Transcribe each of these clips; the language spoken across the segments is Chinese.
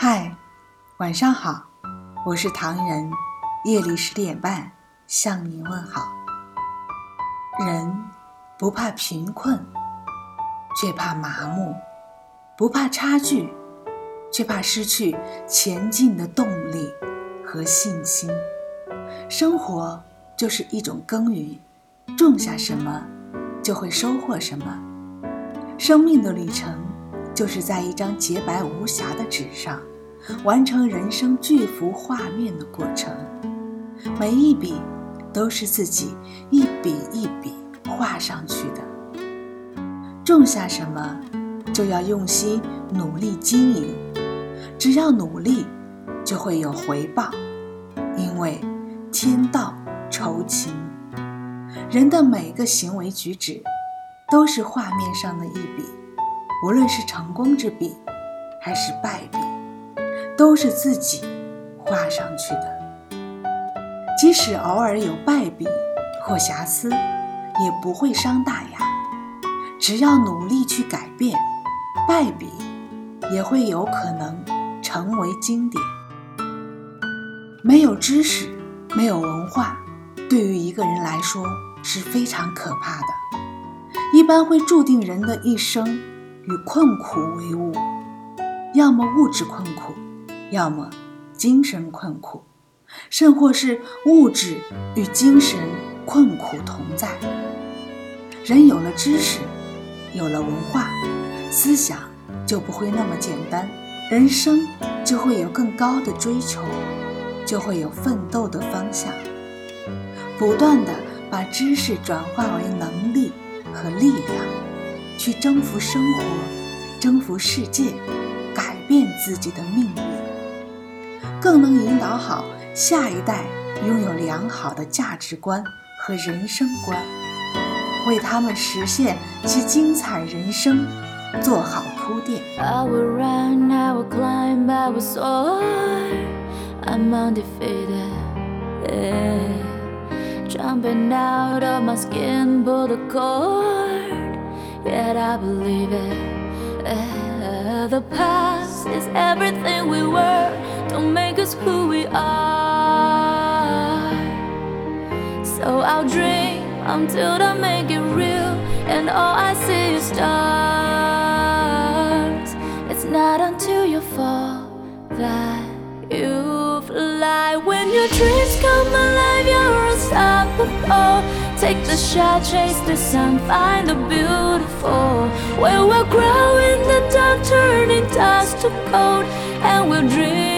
嗨，晚上好，我是唐人，夜里十点半向你问好。人不怕贫困，却怕麻木；不怕差距，却怕失去前进的动力和信心。生活就是一种耕耘，种下什么，就会收获什么。生命的旅程。就是在一张洁白无瑕的纸上，完成人生巨幅画面的过程。每一笔都是自己一笔一笔画上去的。种下什么，就要用心努力经营。只要努力，就会有回报。因为天道酬勤，人的每个行为举止，都是画面上的一笔。无论是成功之笔，还是败笔，都是自己画上去的。即使偶尔有败笔或瑕疵，也不会伤大雅。只要努力去改变，败笔也会有可能成为经典。没有知识，没有文化，对于一个人来说是非常可怕的，一般会注定人的一生。与困苦为伍，要么物质困苦，要么精神困苦，甚或是物质与精神困苦同在。人有了知识，有了文化，思想就不会那么简单，人生就会有更高的追求，就会有奋斗的方向，不断的把知识转化为能力和力量。去征服生活，征服世界，改变自己的命运，更能引导好下一代拥有良好的价值观和人生观，为他们实现其精彩人生做好铺垫。Yet I believe it. Uh, the past is everything we were, don't make us who we are. So I'll dream until I make it real, and all I see is stars. It's not until you fall that you fly. When your dreams come alive, you're unstoppable. Take the shot, chase the sun, find the beautiful. Where we'll grow in the dark, turning dust to gold, and we'll dream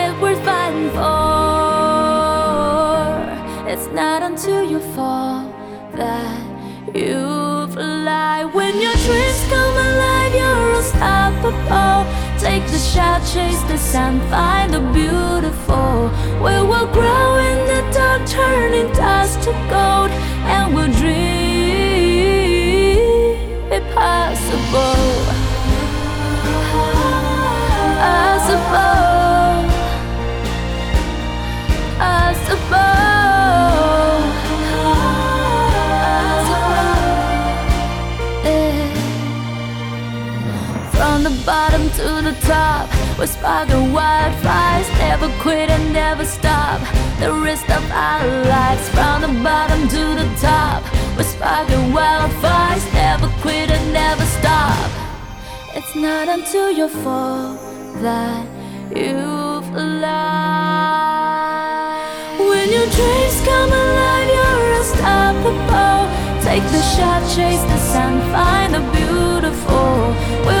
fall that you fly. When your dreams come alive, you're unstoppable. Take the shot, chase the sun, find the beautiful. We will grow in the dark, turning dust to gold, From the bottom to the top, we're sparking wildfires. Never quit and never stop. The rest of our lives. From the bottom to the top, we're sparking wildfires. Never quit and never stop. It's not until you fall that you've fly. When your dreams come alive, you're unstoppable. Take the shot, chase the sun, find the beautiful.